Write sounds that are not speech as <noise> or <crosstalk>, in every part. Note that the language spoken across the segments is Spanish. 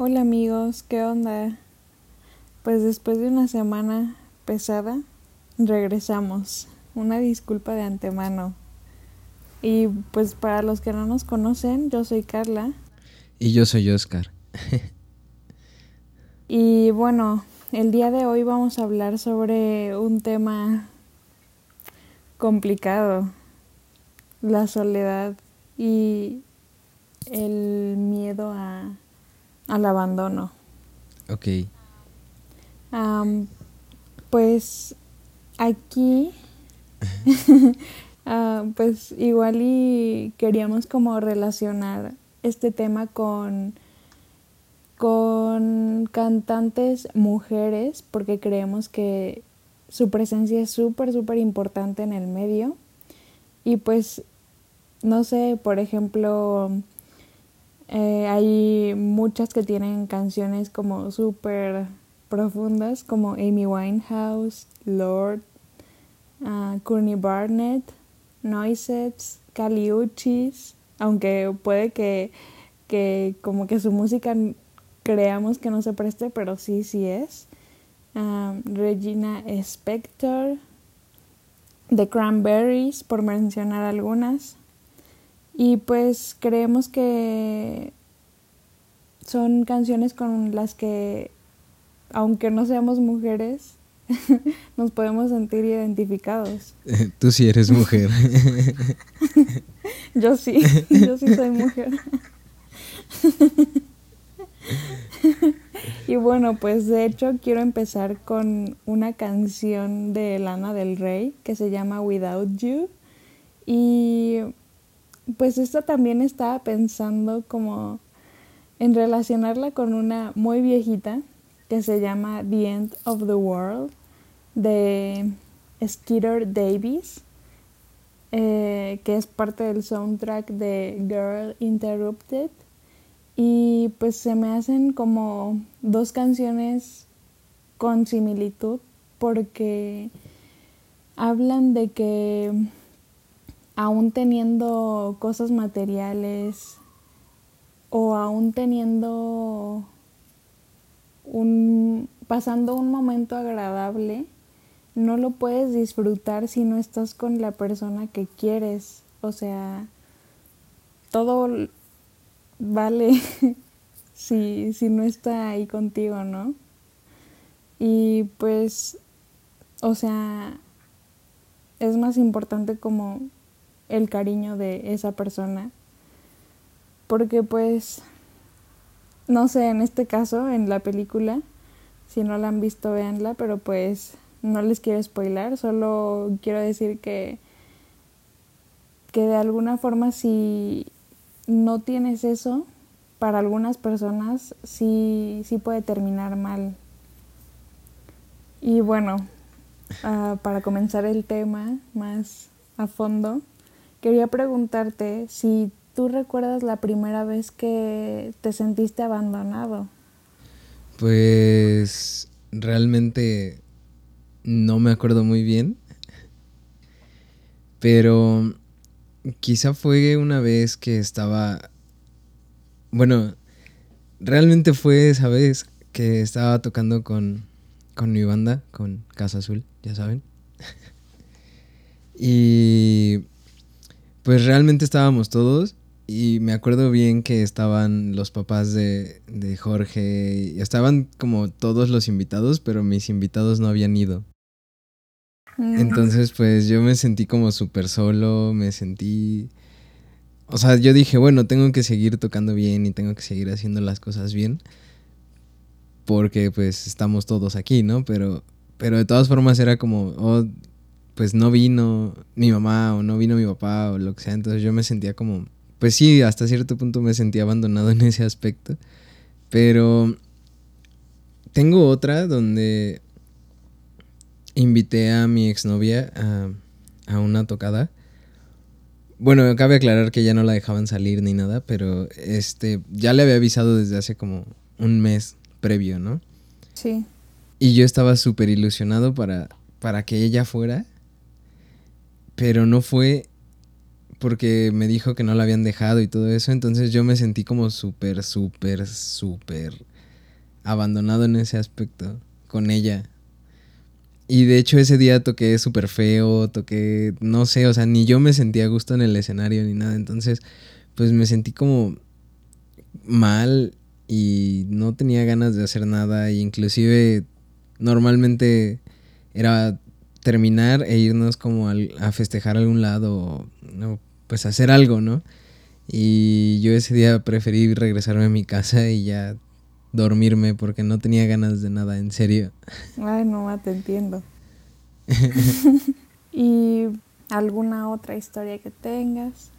Hola amigos, ¿qué onda? Pues después de una semana pesada, regresamos. Una disculpa de antemano. Y pues para los que no nos conocen, yo soy Carla. Y yo soy Oscar. <laughs> y bueno, el día de hoy vamos a hablar sobre un tema complicado, la soledad y el miedo a, al abandono. Ok. pues aquí, <laughs> <laughs> ah, pues igual y queríamos como relacionar este tema con, con cantantes mujeres, porque creemos que su presencia es súper, súper importante en el medio. Y pues, no sé, por ejemplo, eh, hay muchas que tienen canciones como súper profundas, como Amy Winehouse, Lord, uh, Courtney Barnett, Noisettes, Caliuchis, aunque puede que, que como que su música creamos que no se preste, pero sí, sí es. Um, Regina Spector, The Cranberries, por mencionar algunas. Y pues creemos que son canciones con las que, aunque no seamos mujeres, <laughs> nos podemos sentir identificados. Tú sí eres mujer. <laughs> yo sí, <laughs> yo sí soy mujer. y bueno, pues de hecho quiero empezar con una canción de Lana del Rey que se llama Without You. Y pues esta también estaba pensando como en relacionarla con una muy viejita que se llama The End of the World de Skeeter Davis, eh, que es parte del soundtrack de Girl Interrupted. Y pues se me hacen como dos canciones con similitud porque hablan de que aún teniendo cosas materiales o aún teniendo un pasando un momento agradable, no lo puedes disfrutar si no estás con la persona que quieres. O sea, todo vale <laughs> si, si no está ahí contigo, ¿no? Y pues, o sea, es más importante como el cariño de esa persona. Porque pues, no sé, en este caso, en la película, si no la han visto, véanla, pero pues no les quiero spoilar, solo quiero decir que, que de alguna forma si no tienes eso, para algunas personas sí, sí puede terminar mal. Y bueno, ah, para comenzar el tema más a fondo, Quería preguntarte si tú recuerdas la primera vez que te sentiste abandonado. Pues realmente no me acuerdo muy bien. Pero quizá fue una vez que estaba... Bueno, realmente fue esa vez que estaba tocando con, con mi banda, con Casa Azul, ya saben. <laughs> y pues realmente estábamos todos y me acuerdo bien que estaban los papás de, de Jorge y estaban como todos los invitados, pero mis invitados no habían ido. Mm. Entonces, pues yo me sentí como súper solo, me sentí... O sea, yo dije, bueno, tengo que seguir tocando bien y tengo que seguir haciendo las cosas bien. Porque pues estamos todos aquí, ¿no? Pero, pero de todas formas era como, oh, pues no vino mi mamá o no vino mi papá o lo que sea. Entonces yo me sentía como, pues sí, hasta cierto punto me sentía abandonado <laughs> en ese aspecto. Pero tengo otra donde invité a mi exnovia a, a una tocada. Bueno, cabe aclarar que ya no la dejaban salir ni nada, pero este ya le había avisado desde hace como un mes previo, ¿no? Sí. Y yo estaba súper ilusionado para, para que ella fuera pero no fue porque me dijo que no la habían dejado y todo eso, entonces yo me sentí como súper, súper, súper abandonado en ese aspecto con ella. Y de hecho ese día toqué súper feo, toqué, no sé, o sea, ni yo me sentía a gusto en el escenario ni nada. Entonces, pues me sentí como mal y no tenía ganas de hacer nada. E inclusive normalmente era terminar e irnos como a festejar a algún lado, o, pues hacer algo, ¿no? Y yo ese día preferí regresarme a mi casa y ya dormirme porque no tenía ganas de nada, en serio. Ay, no, te entiendo. <laughs> ¿Y alguna otra historia que tengas?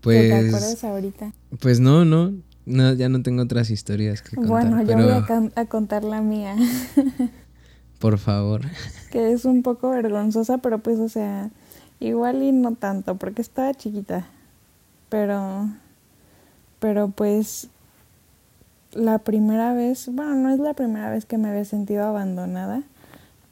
Pues. ¿Que te acuerdas ahorita? Pues no, no. No, ya no tengo otras historias que contar. Bueno, yo voy a, a, contar la mía. <laughs> Por favor. Que es un poco vergonzosa, pero pues, o sea, igual y no tanto, porque estaba chiquita. Pero, pero pues, la primera vez, bueno, no es la primera vez que me había sentido abandonada,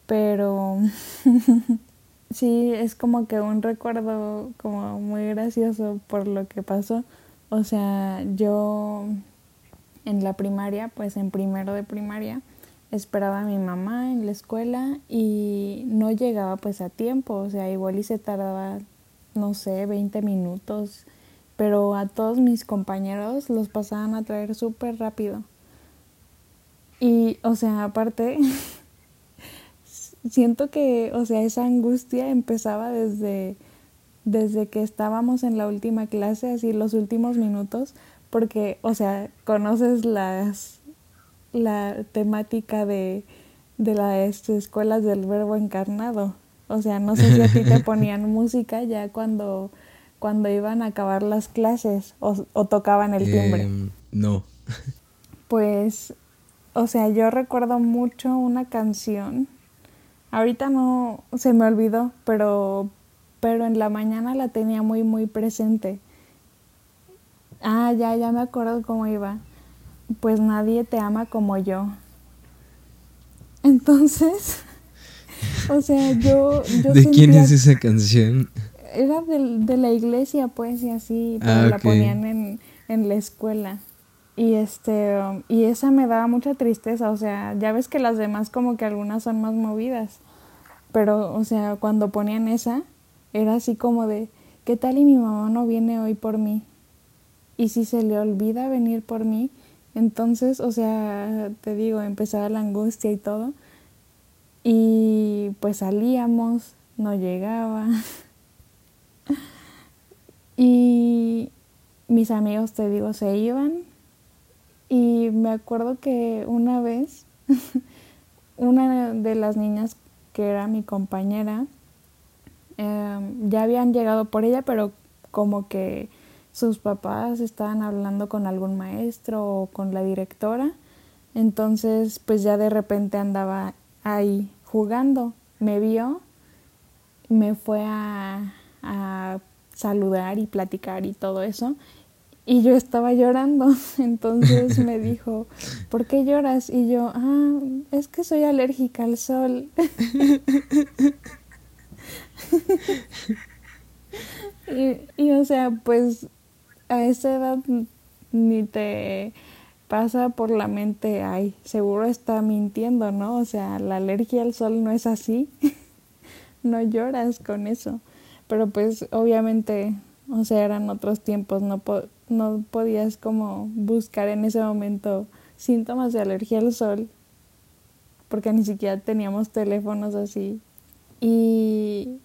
pero <laughs> sí, es como que un recuerdo como muy gracioso por lo que pasó. O sea, yo en la primaria, pues en primero de primaria, esperaba a mi mamá en la escuela y no llegaba pues a tiempo, o sea, igual y se tardaba, no sé, 20 minutos, pero a todos mis compañeros los pasaban a traer súper rápido. Y, o sea, aparte, <laughs> siento que, o sea, esa angustia empezaba desde, desde que estábamos en la última clase, así los últimos minutos, porque, o sea, conoces las, la temática de, de las escuelas del verbo encarnado. O sea, no sé si a ti te <laughs> ponían música ya cuando, cuando iban a acabar las clases o, o tocaban el timbre. Em, no. Pues, o sea, yo recuerdo mucho una canción. Ahorita no se me olvidó, pero, pero en la mañana la tenía muy, muy presente. Ah, ya, ya me acuerdo cómo iba pues nadie te ama como yo. Entonces, <laughs> o sea, yo... ¿De quién es esa canción? Era de, de, la iglesia, pues, y así, pero ah, la ponían en, en la escuela. Y este, y esa me daba mucha tristeza, o sea, ya ves que las demás como que algunas son más movidas. Pero, o sea, cuando ponían esa, era así como de, ¿qué tal y mi mamá no viene hoy por mí? Y si se le olvida venir por mí, entonces, o sea, te digo, empezaba la angustia y todo. Y pues salíamos, no llegaba. <laughs> y mis amigos, te digo, se iban. Y me acuerdo que una vez, <laughs> una de las niñas que era mi compañera, em, ya habían llegado por ella, pero como que sus papás estaban hablando con algún maestro o con la directora. Entonces, pues ya de repente andaba ahí jugando. Me vio, me fue a, a saludar y platicar y todo eso. Y yo estaba llorando. <laughs> Entonces me <laughs> dijo, ¿por qué lloras? Y yo, ah, es que soy alérgica al sol. <laughs> y, y, o sea, pues a esa edad ni te pasa por la mente, ay, seguro está mintiendo, ¿no? O sea, la alergia al sol no es así. <laughs> no lloras con eso. Pero pues obviamente, o sea, eran otros tiempos, no, no podías como buscar en ese momento síntomas de alergia al sol, porque ni siquiera teníamos teléfonos así. Y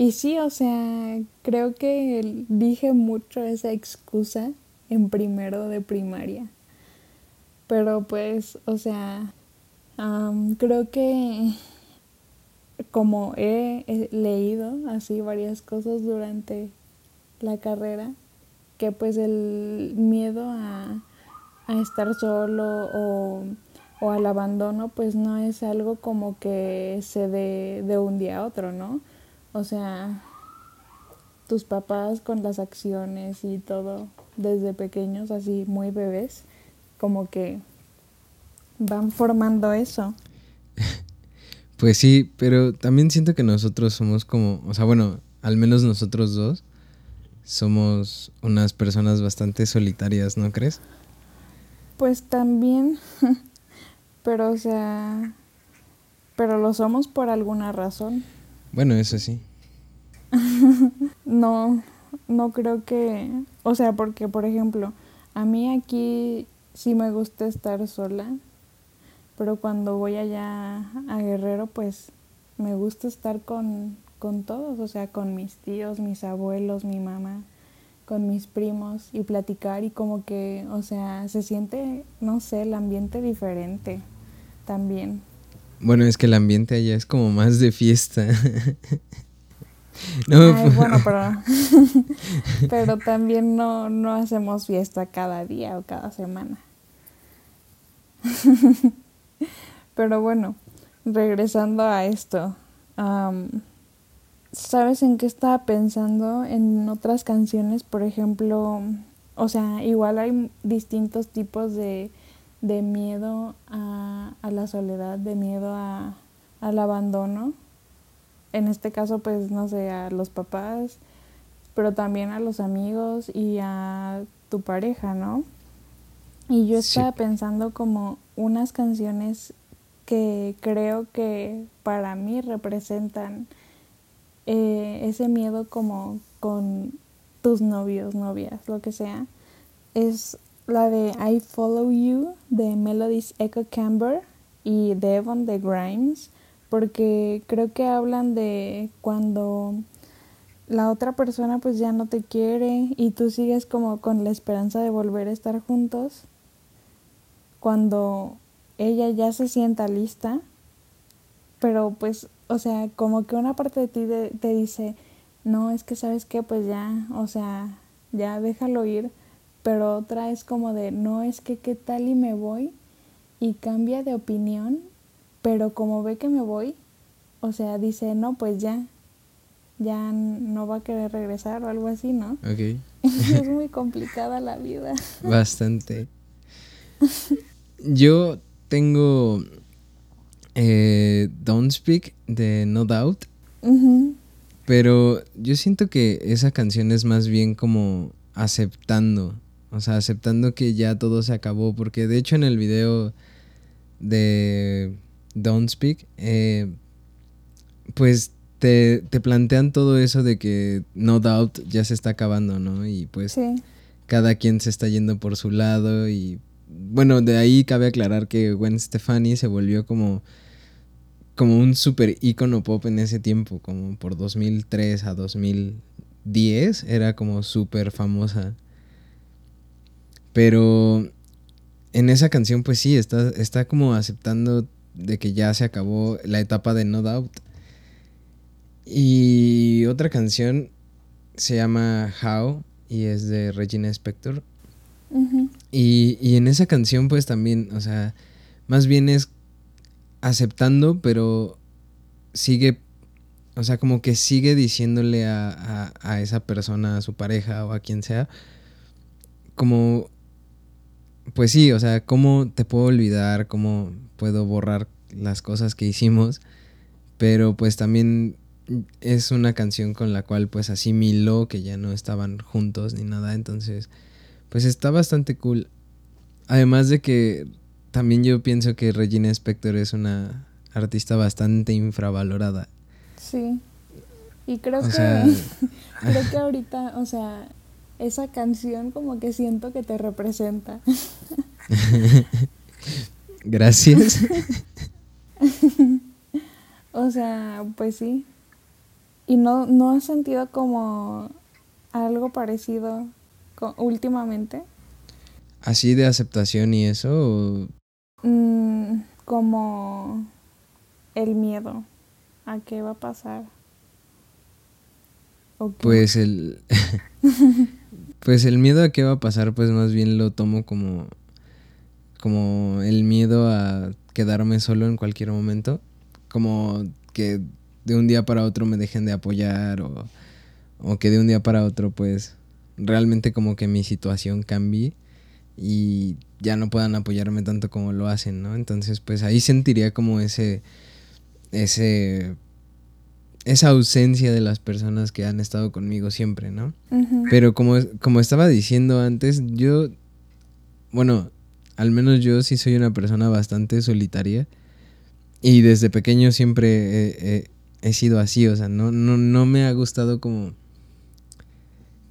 y sí, o sea, creo que dije mucho esa excusa en primero de primaria. Pero pues, o sea, creo que como he, leído así varias cosas durante la carrera, que pues el miedo a, a estar solo o, o, al abandono pues no es algo como que se dé de un día a otro, ¿no? O sea, tus papás con las acciones y todo desde pequeños, así muy bebés, como que van formando eso. <laughs> Pues sí, pero también siento que nosotros somos como, o sea, bueno, al menos nosotros dos somos unas personas bastante solitarias, ¿no crees? Pues también, <laughs> pero o sea, pero lo somos por alguna razón. Bueno, eso sí. <laughs> no, no creo que, o sea, porque por ejemplo, a mí aquí sí me gusta estar sola, pero cuando voy allá a Guerrero, pues me gusta estar con, con todos, o sea, con mis tíos, mis abuelos, mi mamá, con mis primos y platicar y como que, o sea, se siente, no sé, el ambiente diferente también. Bueno, es que el ambiente allá es como más de fiesta. <laughs> no, Ay, bueno, pero, <laughs> pero también no, no hacemos fiesta cada día o cada semana. <laughs> pero bueno, regresando a esto, ¿sabes en qué estaba pensando? En otras canciones, por ejemplo, o sea, igual hay distintos tipos de, de miedo a, a, la soledad, de miedo a, al abandono. En este caso, pues, no sé, a los papás, pero también a los amigos y a tu pareja, ¿no? Y yo estaba pensando como unas canciones que creo que para mí representan eh, ese miedo como con tus novios, novias, lo que sea, es la de I Follow You de Melodies Echo Camber y Devon de Grimes, porque creo que hablan de cuando la otra persona pues ya no te quiere y tú sigues como con la esperanza de volver a estar juntos, cuando ella ya se sienta lista, pero pues, o sea, como que una parte de ti te dice, no, es que sabes qué, pues ya, o sea, ya déjalo ir, pero otra es como de, no, es que qué tal y me voy y cambia de opinión, pero como ve que me voy, o sea, dice, no, pues ya, ya no va a querer regresar o algo así, ¿no? Ok. <laughs> es muy complicada la vida. <laughs> Bastante. Yo tengo eh, Don't Speak de No Doubt. Pero yo siento que esa canción es más bien como aceptando. O sea, aceptando que ya todo se acabó. Porque de hecho en el video de Don't Speak, eh, pues te, te, plantean todo eso de que No Doubt ya se está acabando, ¿no? Y pues cada quien se está yendo por su lado y bueno, de ahí cabe aclarar que Gwen Stefani se volvió como, como un super ícono pop en ese tiempo, como por 2003 a 2010, era como súper famosa. Pero en esa canción, pues sí, está, está como aceptando de que ya se acabó la etapa de No Doubt. Y otra canción se llama How y es de Regina Spector y, y en esa canción pues también, o sea, más bien es aceptando, pero sigue, o sea, como que sigue diciéndole a, a, esa persona, a su pareja o a quien sea, como, pues sí, o sea, ¿cómo te puedo olvidar? ¿Cómo puedo borrar las cosas que hicimos? Pero pues también es una canción con la cual pues asimiló que ya no estaban juntos ni nada, entonces pues está bastante cool. Además de que también yo pienso que Regina Spector es una artista bastante infravalorada. Sí. Y creo que <laughs> creo que ahorita, o sea, esa canción como que siento que te representa. <laughs> Gracias. <laughs> o sea, pues sí. ¿Y no, no has sentido como algo parecido últimamente? ¿Así de aceptación y eso? Mm, como el miedo a qué va a pasar. Pues el... <laughs> pues el miedo a qué va a pasar, pues más bien lo tomo como... Como el miedo a quedarme solo en cualquier momento. Como que de un día para otro me dejen de apoyar o, o que de un día para otro pues realmente como que mi situación cambie y ya no puedan apoyarme tanto como lo hacen, ¿no? Entonces, pues ahí sentiría como ese, ese, esa ausencia de las personas que han estado conmigo siempre, ¿no? Pero como, como estaba diciendo antes, yo, bueno, al menos yo sí soy una persona bastante solitaria. Y desde pequeño siempre he sido así, o sea, no, no, no me ha gustado como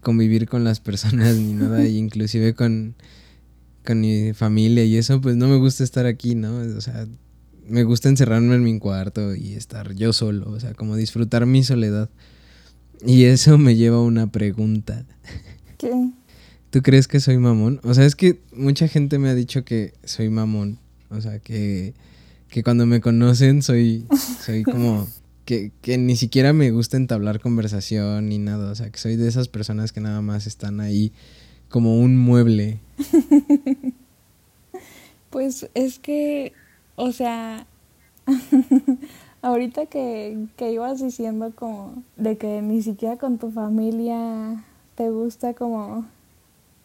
convivir con las personas ni nada, y <laughs> inclusive con, con mi familia y eso, pues no me gusta estar aquí, ¿no? O sea, me gusta encerrarme en mi cuarto y estar yo solo, o sea, como disfrutar mi soledad. Y eso me lleva a una pregunta. ¿Qué? ¿Tú crees que soy mamón? O sea, es que mucha gente me ha dicho que soy mamón. O sea, que, que cuando me conocen soy, soy como <laughs> que, que, ni siquiera me gusta entablar conversación ni nada. O sea, que soy de esas personas que nada más están ahí como un mueble. <laughs> pues es que, o sea, <laughs> ahorita que, que ibas diciendo como de que ni siquiera con tu familia te gusta como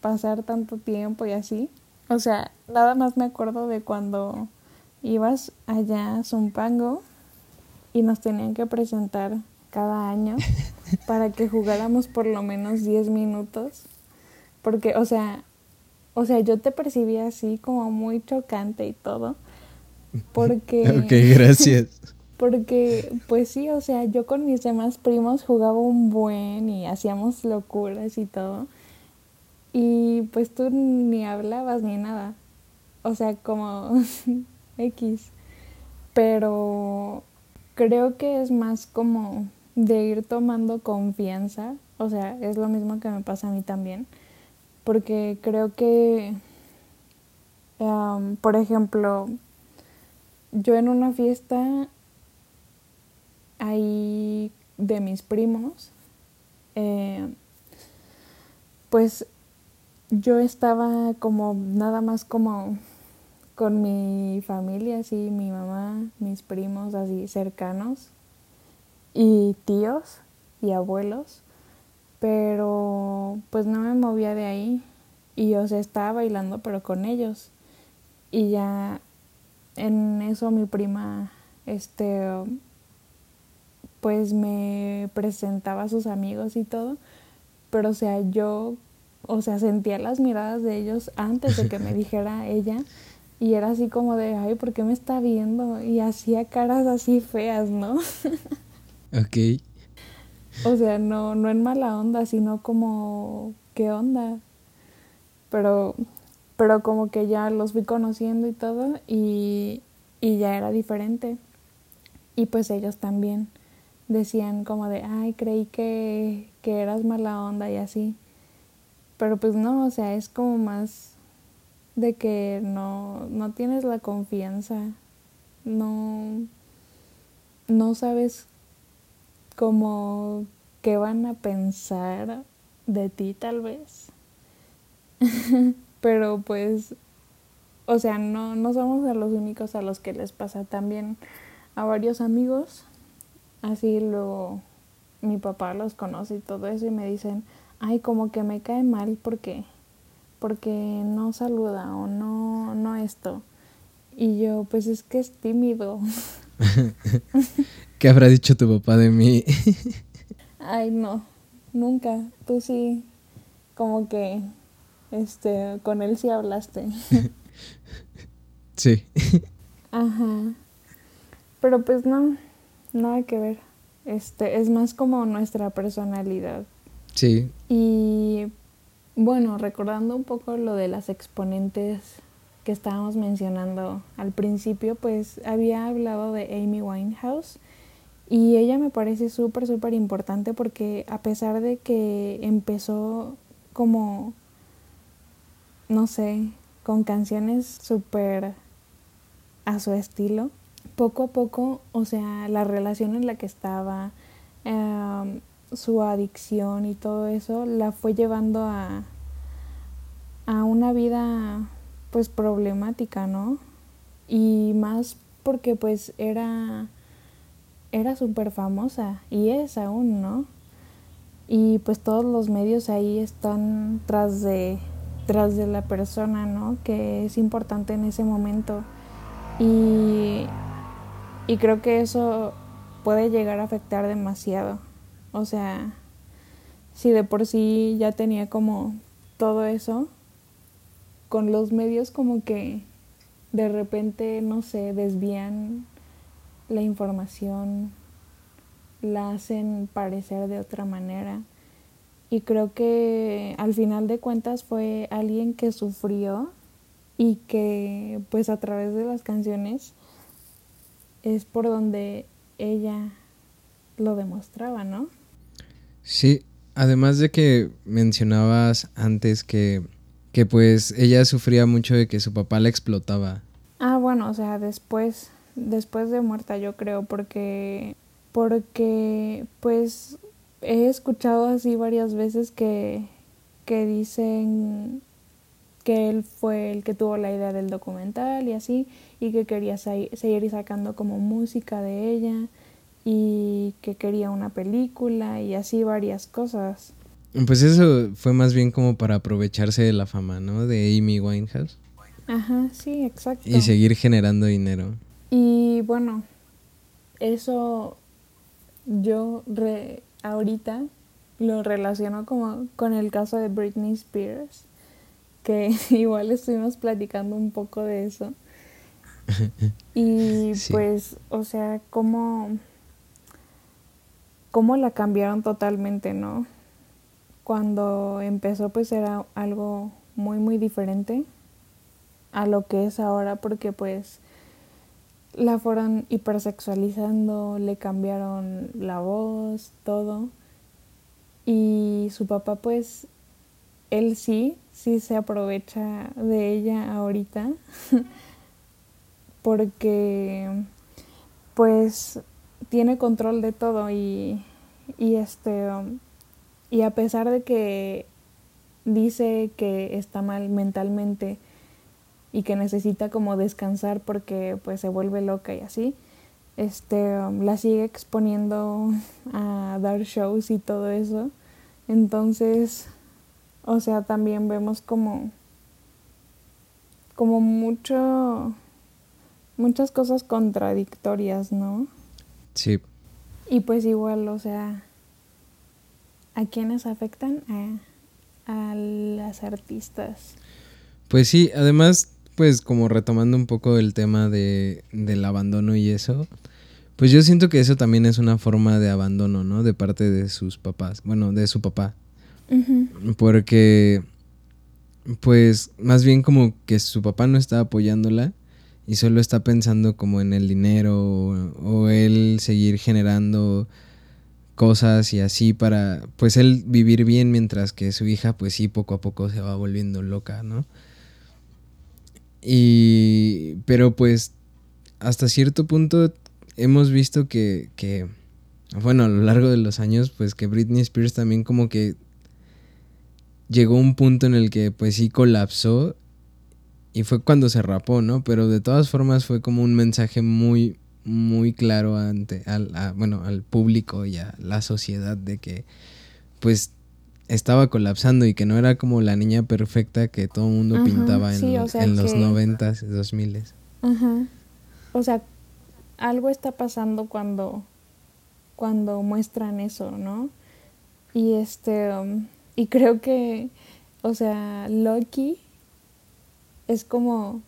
pasar tanto tiempo y así. O sea, nada más me acuerdo de cuando ibas allá a Zumpango y nos tenían que presentar cada año <laughs> para que jugáramos por lo menos 10 minutos. Porque, o sea, o sea, yo te percibí así como muy chocante y todo. Porque... <laughs> ok, gracias. <laughs> Porque, pues sí, o sea, yo con mis demás primos jugaba un buen y hacíamos locuras y todo. Y pues tú ni hablabas ni nada. O sea, como <laughs> X. Pero creo que es más como de ir tomando confianza. O sea, es lo mismo que me pasa a mí también. Porque creo que, por ejemplo, yo en una fiesta ahí de mis primos, eh, pues yo estaba como nada más como con mi familia, así, mi mamá, mis primos así cercanos y tíos y abuelos, pero pues no me movía de ahí. Y yo se estaba bailando pero con ellos. Y ya en eso mi prima este pues me presentaba a sus amigos y todo, pero o sea, yo o sea, sentía las miradas de ellos antes de que me <laughs> dijera ella y era así como de, ay, ¿por qué me está viendo? Y hacía caras así feas, ¿no? <laughs> ok. O sea, no, no en mala onda, sino como, ¿qué onda? Pero, pero como que ya los fui conociendo y todo y, y ya era diferente. Y pues ellos también decían como de, ay, creí que, que eras mala onda y así. Pero pues no, o sea, es como más de que no, no tienes la confianza, no, no sabes cómo qué van a pensar de ti tal vez. <laughs> Pero pues, o sea, no, no somos los únicos a los que les pasa también a varios amigos. Así luego mi papá los conoce y todo eso y me dicen, ay, como que me cae mal porque, porque no saluda o no, no esto. Y yo, pues es que es tímido. <laughs> ¿Qué habrá dicho tu papá de mí? <laughs> ay, no, nunca. Tú sí, como que, este, con él sí hablaste. <laughs> sí. Ajá. Pero pues no, nada que ver. Este, es más como nuestra personalidad. Sí. Y bueno, recordando un poco lo de las exponentes que estábamos mencionando al principio, pues había hablado de Amy Winehouse y ella me parece súper, súper importante porque a pesar de que empezó como, no sé, con canciones súper a su estilo, poco a poco, o sea, la relación en la que estaba, eh, su adicción y todo eso la fue llevando a, a una vida pues problemática, ¿no? Y más porque pues era era súper famosa y es aún, ¿no? Y pues todos los medios ahí están tras de tras de la persona, ¿no? Que es importante en ese momento. Y y creo que eso puede llegar a afectar demasiado. O sea, si de por sí ya tenía como todo eso, con los medios como que de repente, no sé, desvían la información, la hacen parecer de otra manera. Y creo que al final de cuentas fue alguien que sufrió y que pues a través de las canciones es por donde ella lo demostraba, ¿no? Sí, además de que mencionabas antes que, que pues ella sufría mucho de que su papá la explotaba. Ah, bueno, o sea, después, después de muerta yo creo, porque, porque pues he escuchado así varias veces que, que dicen que él fue el que tuvo la idea del documental y así, y que quería seguir sacando como música de ella y que quería una película y así varias cosas. Pues eso fue más bien como para aprovecharse de la fama, ¿no? De Amy Winehouse. Ajá, sí, exacto. Y seguir generando dinero. Y bueno, eso yo re, ahorita lo relaciono como con el caso de Britney Spears, que <laughs> igual estuvimos platicando un poco de eso. <laughs> y pues, o sea, cómo, cómo la cambiaron totalmente, ¿no? Cuando empezó pues era algo muy, muy diferente a lo que es ahora porque pues la fueron hipersexualizando, le cambiaron la voz, todo. Y su papá pues, él sí, sí se aprovecha de ella ahorita <laughs> porque pues tiene control de todo y, y este y a pesar de que dice que está mal mentalmente y que necesita como descansar porque pues se vuelve loca y así, este, um, la sigue exponiendo a dar shows y todo eso. Entonces, o sea, también vemos como, como mucho, muchas cosas contradictorias, ¿no? Sí. Y pues igual, o sea, ¿a quiénes afectan? A, a las artistas. Pues sí, además pues como retomando un poco el tema de, del abandono y eso, pues yo siento que eso también es una forma de abandono, ¿no? De parte de sus papás, bueno, de su papá. Porque, pues, más bien como que su papá no está apoyándola y solo está pensando como en el dinero o, o él seguir generando cosas y así para, pues, él vivir bien mientras que su hija, pues sí, poco a poco se va volviendo loca, ¿no? Y, pero pues hasta cierto punto hemos visto que, que, bueno, a lo largo de los años, pues que Britney Spears también como que llegó a un punto en el que pues sí colapsó y fue cuando se rapó, ¿no? Pero de todas formas fue como un mensaje muy, muy claro ante, al, bueno, al público y a la sociedad de que pues estaba colapsando y que no era como la niña perfecta que todo el mundo pintaba en, los noventas, dos miles. Ajá. O sea, algo está pasando cuando, cuando muestran eso, ¿no? Y este, um, y creo que, o sea, Loki es como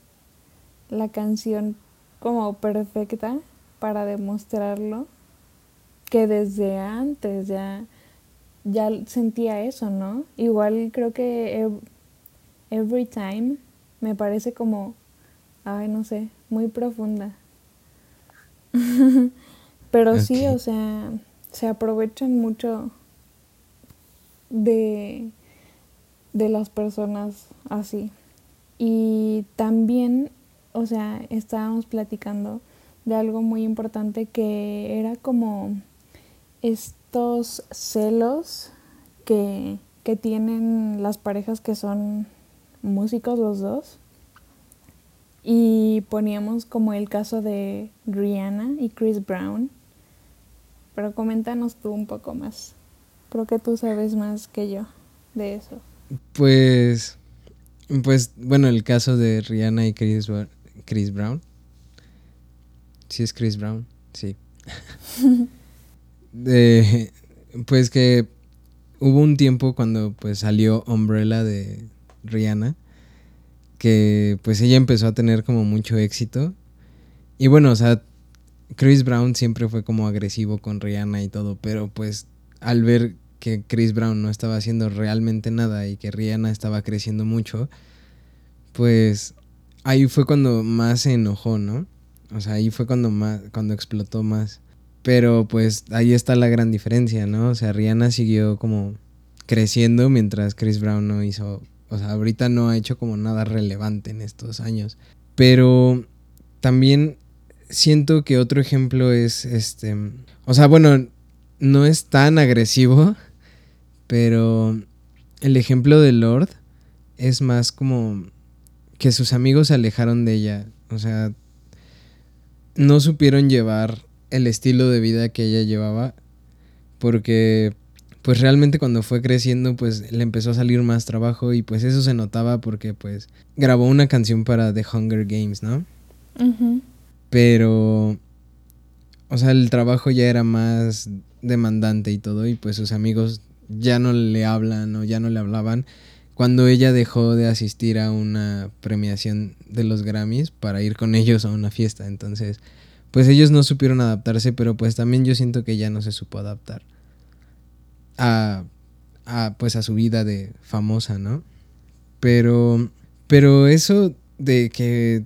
la canción como perfecta para demostrarlo que desde antes ya ya sentía eso, ¿no? Igual creo que Every Time me parece como, ay, no sé, muy profunda. <laughs> Pero sí, o sea, se aprovechan mucho de, de las personas así. Y también, o sea, estábamos platicando de algo muy importante que era como estos celos que, que tienen las parejas que son músicos los dos. Y poníamos como el caso de Rihanna y Chris Brown. Pero coméntanos tú un poco más. Creo que tú sabes más que yo de eso. Pues, pues bueno, el caso de Rihanna y Chris, Chris Brown. Sí es Chris Brown, sí. <laughs> <laughs> pues que hubo un tiempo cuando pues salió Umbrella de Rihanna que pues ella empezó a tener como mucho éxito. Y bueno, o sea, Chris Brown siempre fue como agresivo con Rihanna y todo, pero pues al ver que Chris Brown no estaba haciendo realmente nada y que Rihanna estaba creciendo mucho, pues ahí fue cuando más se enojó, ¿no? O sea, ahí fue cuando más cuando explotó más. Pero pues ahí está la gran diferencia, ¿no? O sea, Rihanna siguió como creciendo mientras Chris Brown no hizo, o sea, ahorita no ha hecho como nada relevante en estos años. Pero también siento que otro ejemplo es este, o sea, bueno, no es tan agresivo, pero el ejemplo de Lord es más como que sus amigos se alejaron de ella, o sea, no supieron llevar el estilo de vida que ella llevaba porque pues realmente cuando fue creciendo pues le empezó a salir más trabajo y pues eso se notaba porque pues grabó una canción para The Hunger Games, ¿no? Pero o sea, el trabajo ya era más demandante y todo y pues sus amigos ya no le hablan o ya no le hablaban cuando ella dejó de asistir a una premiación de los Grammys para ir con ellos a una fiesta. Entonces, pues ellos no supieron adaptarse, pero pues también yo siento que ella no se supo adaptar a, a pues a su vida de famosa, ¿no? Pero, pero eso de que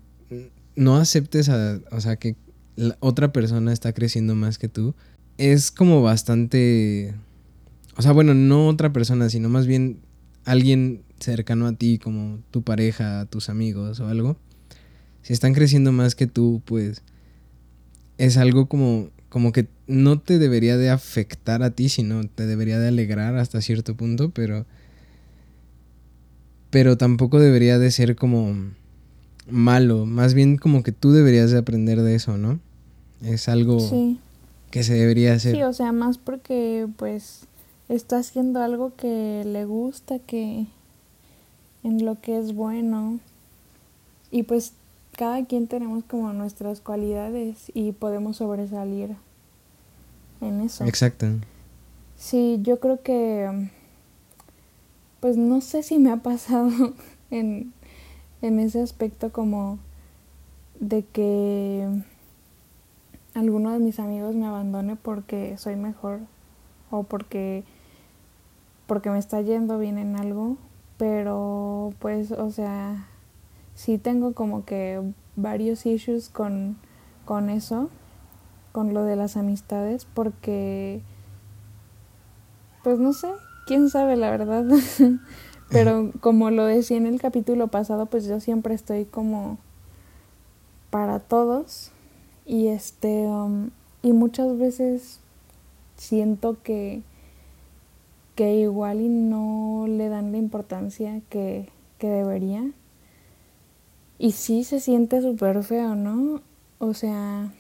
no aceptes a, o sea, que la otra persona está creciendo más que tú, es como bastante, o sea, bueno, no otra persona, sino más bien alguien cercano a ti, como tu pareja, tus amigos o algo, si están creciendo más que tú, pues es algo como, como que no te debería de afectar a ti, sino te debería de alegrar hasta cierto punto, pero, pero tampoco debería de ser como malo, más bien como que tú deberías de aprender de eso, ¿no? Es algo que se debería hacer. Sí, o sea, más porque pues está haciendo algo que le gusta, que en lo que es bueno. Y pues cada quien tenemos como nuestras cualidades y podemos sobresalir en eso. Exacto. Sí, yo creo que, pues no sé si me ha pasado <laughs> en, en ese aspecto como de que alguno de mis amigos me abandone porque soy mejor o porque porque me está yendo bien en algo, pero pues o sea, sí tengo como que varios issues con, con eso, con lo de las amistades, porque, pues no sé, quién sabe la verdad, <laughs> pero como lo decía en el capítulo pasado, pues yo siempre estoy como para todos. Y este, um, y muchas veces siento que que igual y no le dan la importancia que, que debería y sí se siente súper feo, ¿no? O sea,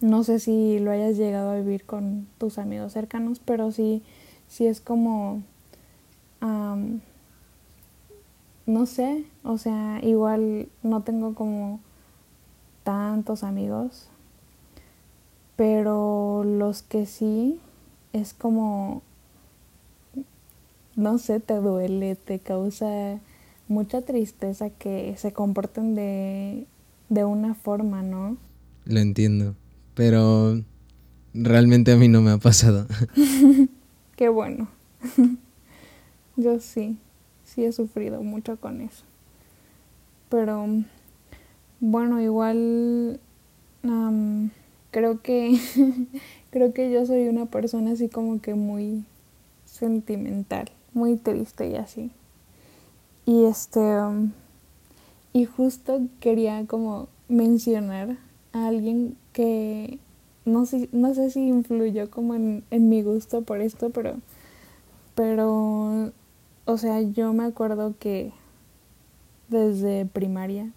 no sé si lo hayas llegado a vivir con tus amigos cercanos, pero sí, sí es como, no sé, o sea, igual no tengo como tantos amigos, pero los que sí es como, no sé, te duele, te causa mucha tristeza que se comporten de, de una forma, ¿no? Lo entiendo, pero realmente a mí no me ha pasado. <laughs> Qué bueno. <laughs> Yo sí, sí he sufrido mucho con eso. Pero bueno, igual creo que <laughs> creo que yo soy una persona así como que muy sentimental, muy triste y así. Y este y justo quería como mencionar a alguien que no sé, no sé si influyó como en, en mi gusto por esto, pero pero o sea, yo me acuerdo que desde primaria,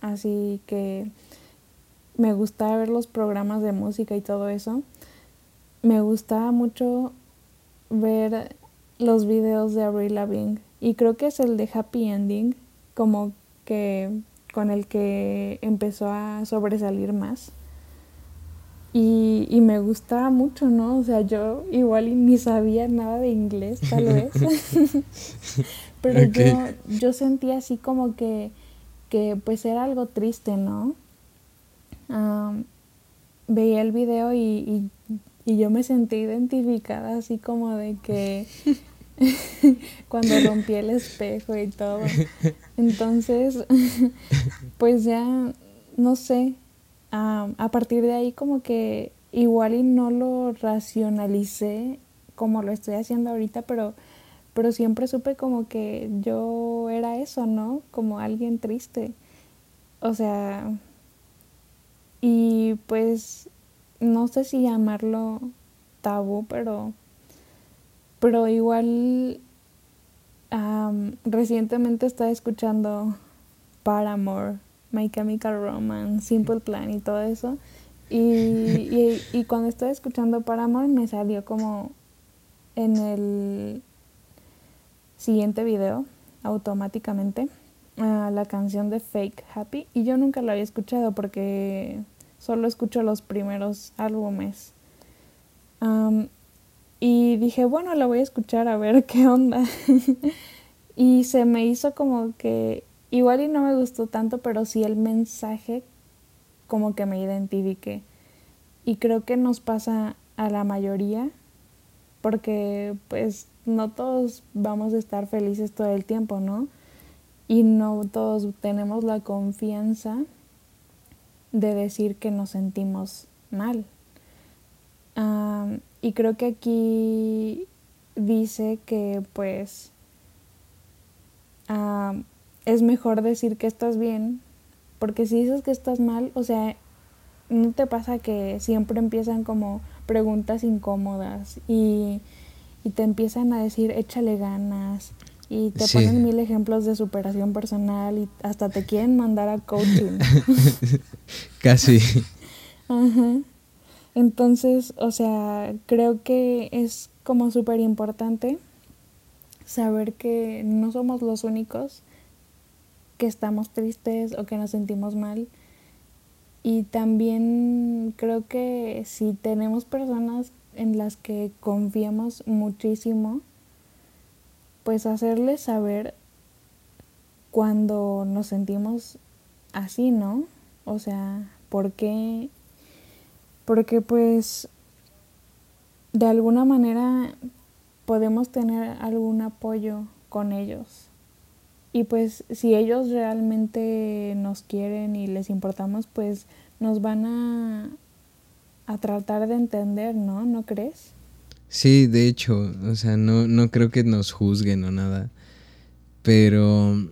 así que me gustaba ver los programas de música y todo eso. Me gustaba mucho ver los videos de Avril Lavigne y creo que es el de Happy Ending, como que con el que empezó a sobresalir más. Y, y me gustaba mucho, ¿no? O sea, yo igual ni sabía nada de inglés, tal vez. <laughs> <laughs> pero yo, yo sentí así como que, que pues era algo triste, ¿no? veía el video y, y, yo me sentí identificada así como de que <laughs> <laughs> cuando rompí el espejo y todo. Entonces, <laughs> pues ya, no sé, a partir de ahí como que igual y no lo racionalicé como lo estoy haciendo ahorita, pero, pero siempre supe como que yo era eso, ¿no? Como alguien triste. O sea, y pues no sé si llamarlo tabú, pero, pero igual recientemente estaba escuchando Paramore, My Chemical Romance, Simple Plan y todo eso. Y, y, cuando estaba escuchando Paramore me salió como en el siguiente video automáticamente la canción de Fake Happy y yo nunca la había escuchado porque solo escucho los primeros álbumes. Y dije, bueno, la voy a escuchar a ver <laughs> qué onda. y se me hizo como que igual y no me gustó tanto, pero sí el mensaje como que me identifiqué. Y creo que nos pasa a la mayoría porque pues no todos vamos a estar felices todo el tiempo, ¿no? Y no todos tenemos la confianza de decir que nos sentimos mal. Y creo que aquí dice que pues es mejor decir que estás bien, porque si dices que estás mal, o sea, no te pasa que siempre empiezan como preguntas incómodas y, te empiezan a decir échale ganas y te ponen mil ejemplos de superación personal y hasta te quieren mandar a coaching. <laughs> Casi. <laughs> Ajá. Entonces, o sea, creo que es como súper importante saber que no somos los únicos que estamos tristes o que nos sentimos mal y también creo que si tenemos personas en las que confiamos muchísimo, pues hacerles saber cuando nos sentimos así, ¿no? O sea, ¿por qué? Porque pues de alguna manera podemos tener algún apoyo con ellos. Y pues si ellos realmente nos quieren y les importamos, pues nos van a, a tratar de entender, ¿no? ¿No crees? Sí, de hecho, o sea, no, no creo que nos juzguen o nada. Pero,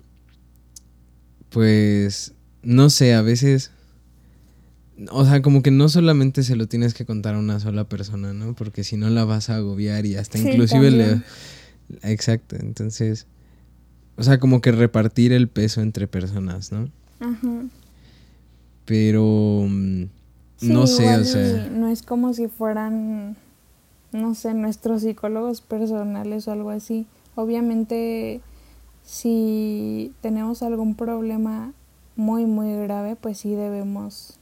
pues, no sé, a veces, o sea, como que no solamente se lo tienes que contar a una sola persona, ¿no? Porque si no la vas a agobiar y hasta inclusive le... Exacto, entonces o sea, como que repartir el peso entre personas, ¿no? Ajá. Pero mm, no sé, o sea. No es como si fueran, no sé, nuestros psicólogos personales o algo así. Obviamente, si tenemos algún problema muy, muy grave, pues sí debemos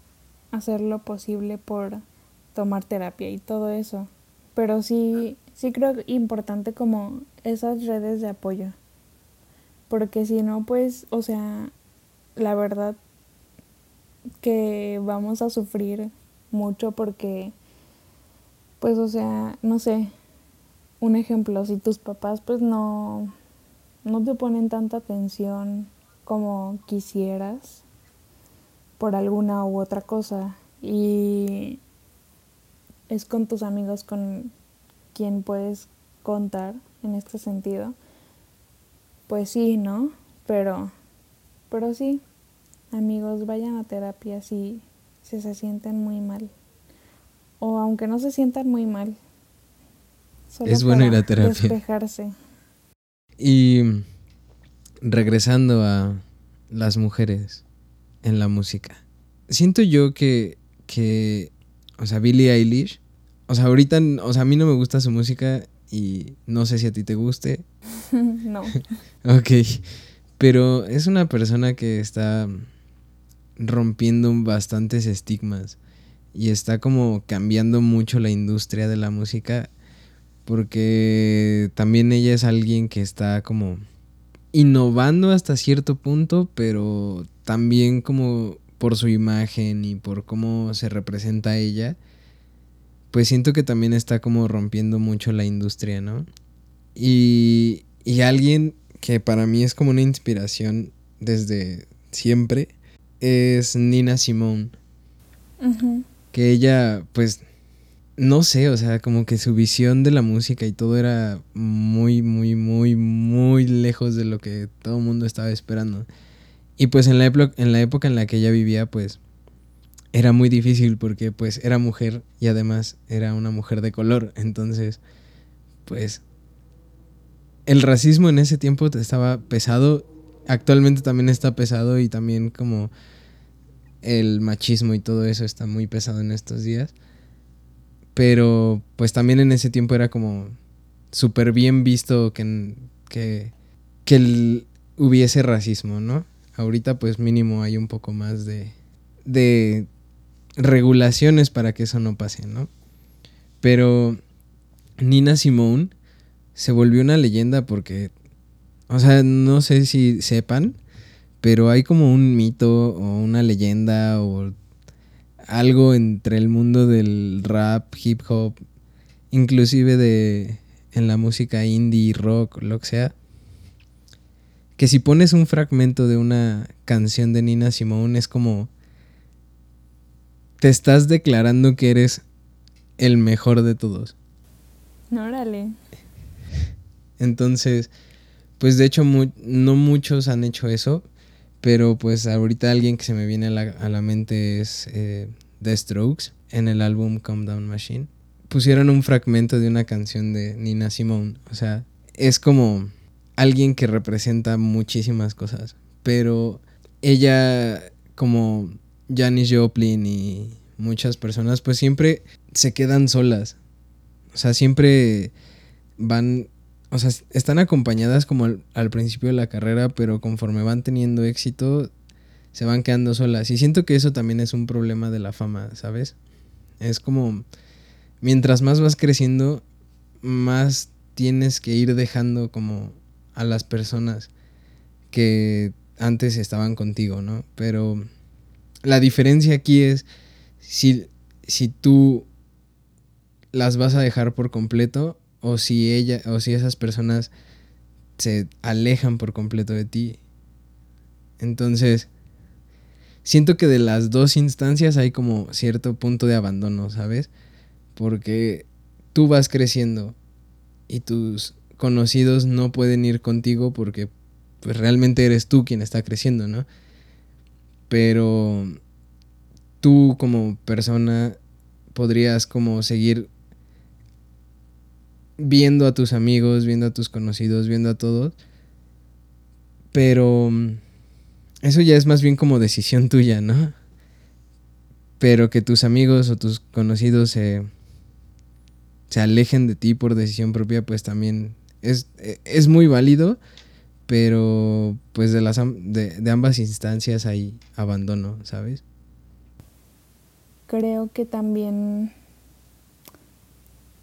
hacer lo posible por tomar terapia y todo eso. Pero sí, sí creo importante como esas redes de apoyo porque si no, pues, o sea, la verdad que vamos a sufrir mucho porque, pues, o sea, no sé, un ejemplo, si tus papás pues no, no te ponen tanta atención como quisieras por alguna u otra cosa y es con tus amigos con quien puedes contar en este sentido pues sí, ¿no? Pero, pero sí, amigos, vayan a terapia si, se sienten muy mal. O aunque no se sientan muy mal. es bueno ir a terapia. Despejarse. Y regresando a las mujeres en la música. Siento yo que, que, o sea, Billie Eilish, o sea, ahorita, o sea, a mí no me gusta su música y no sé si a ti te guste. <laughs> no. <laughs> ok, pero es una persona que está rompiendo bastantes estigmas y está como cambiando mucho la industria de la música porque también ella es alguien que está como innovando hasta cierto punto, pero también como por su imagen y por cómo se representa ella, pues siento que también está como rompiendo mucho la industria, ¿no? Y, y alguien que para mí es como una inspiración desde siempre es Nina Simone. Que ella, pues, no sé, o sea, como que su visión de la música y todo era muy, muy, muy, muy lejos de lo que todo el mundo estaba esperando. Y pues en la, época en la que ella vivía, pues, era muy difícil porque pues era mujer y además era una mujer de color. Entonces, pues, el racismo en ese tiempo estaba pesado. Actualmente también está pesado y también como el machismo y todo eso está muy pesado en estos días. Pero pues también en ese tiempo era como súper bien visto que, que, que hubiese racismo, ¿no? Ahorita pues mínimo hay un poco más de, regulaciones para que eso no pase, ¿no? Pero Nina Simone se volvió una leyenda porque, o sea, no sé si sepan, pero hay como un mito o una leyenda o algo entre el mundo del rap, hip hop, inclusive de en la música indie, rock, lo que sea, que si pones un fragmento de una canción de Nina Simone es como te estás declarando que eres el mejor de todos. Órale. Entonces, pues de hecho no muchos han hecho eso, pero pues ahorita alguien que se me viene a la, mente es eh, The Strokes en el álbum Calm Down Machine. Pusieron un fragmento de una canción de Nina Simone. O sea, es como alguien que representa muchísimas cosas. Pero ella, como Janis Joplin y muchas personas, pues siempre se quedan solas. O sea, siempre van o sea, están acompañadas como al, principio de la carrera, pero conforme van teniendo éxito, se van quedando solas. Y siento que eso también es un problema de la fama, ¿sabes? Es como, mientras más vas creciendo, más tienes que ir dejando como a las personas que antes estaban contigo, ¿no? Pero la diferencia aquí es si, si tú las vas a dejar por completo o si ella o si esas personas se alejan por completo de ti. Entonces, siento que de las dos instancias hay como cierto punto de abandono, ¿sabes? Porque tú vas creciendo y tus conocidos no pueden ir contigo porque pues realmente eres tú quien está creciendo, ¿no? Pero tú como persona podrías como seguir viendo a tus amigos, viendo a tus conocidos, viendo a todos. Pero eso ya es más bien como decisión <laughs> tuya, ¿no? Pero que tus amigos o tus conocidos se, se alejen de ti por decisión propia, pues también es, e, es muy válido, pero pues de, las, de, de ambas instancias hay abandono, ¿sabes? Creo que también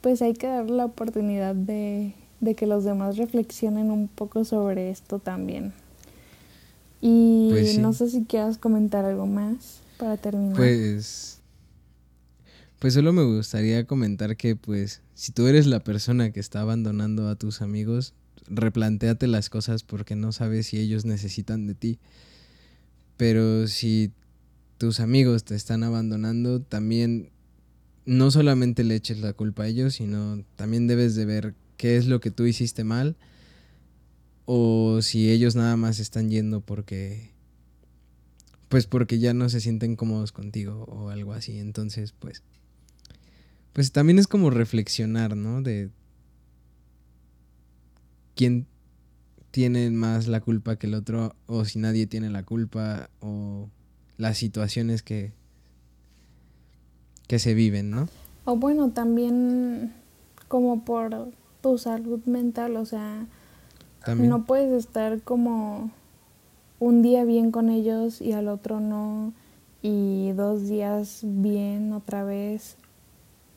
pues hay que dar la oportunidad de, que los demás reflexionen un poco sobre esto también. Y pues no sé si quieras comentar algo más para terminar. Pues pues solo me gustaría comentar que pues si tú eres la persona que está abandonando a tus amigos, replantéate las cosas porque no sabes si ellos necesitan de ti. Pero si tus amigos te están abandonando, también no solamente le eches la culpa a ellos, sino también debes de ver qué es lo que tú hiciste mal o si ellos nada más están yendo porque pues porque ya no se sienten cómodos contigo o algo así. Entonces, pues pues también es como reflexionar, ¿no? De quién tiene más la culpa que el otro o si nadie tiene la culpa o las situaciones que que se viven, ¿no? O bueno, también como por tu salud mental, o sea, no puedes estar como un día bien con ellos y al otro no, y dos días bien otra vez,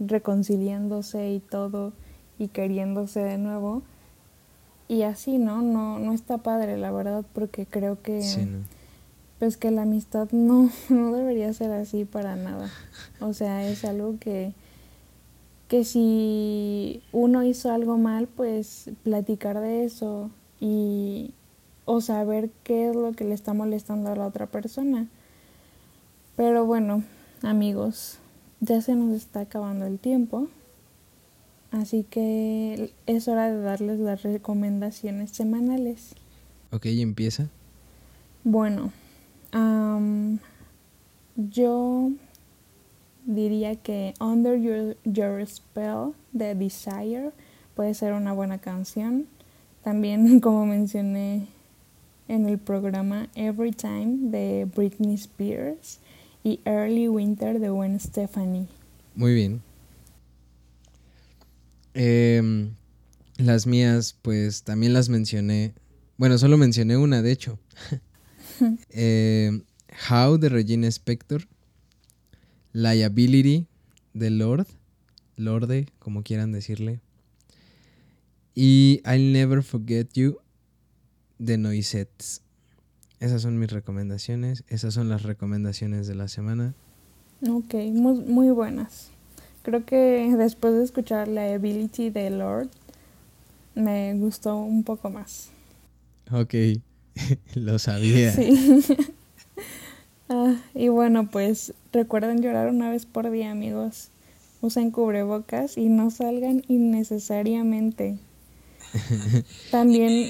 reconciliándose y todo y queriéndose de nuevo. y así, ¿no? No, no está padre, la verdad, porque creo que... Pues que la amistad <laughs> no, no debería ser así para nada. O sea, es algo que, que si uno hizo algo mal, pues platicar de eso y o saber qué es lo que le está molestando a la otra persona. Pero bueno, amigos, ya se nos está acabando el tiempo. Así que es hora de darles las recomendaciones semanales. Ok, empieza. Bueno, yo diría que Under Your, Your Spell de Desire puede ser una buena canción. También, <laughs> como mencioné en el programa Every Time de Britney Spears y Early Winter de Gwen Stefani. Muy bien. Em, las mías, pues también las mencioné. Bueno, solo mencioné una, de hecho. <laughs> Em, How de Regina Spector. Liability de Lord. Lorde, como quieran decirle. Y I'll Never Forget You de Noisettes. Esas son mis recomendaciones. Esas son las recomendaciones de la semana. Ok, muy, muy buenas. Creo que después de escuchar la Ability de Lord, me gustó un poco más. Ok, <laughs> lo sabía. Sí. <laughs> ah, y bueno, pues recuerden llorar una vez por día, amigos. Usen cubrebocas y no salgan innecesariamente. <laughs> También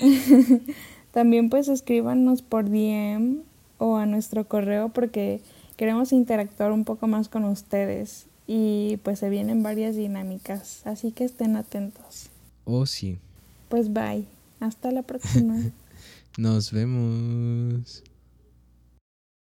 También pues escríbanos por DM o a nuestro correo porque queremos interactuar un poco más con ustedes y pues se vienen varias dinámicas, así que estén atentos. Oh, sí. Pues bye, hasta la próxima. <laughs> Nos vemos.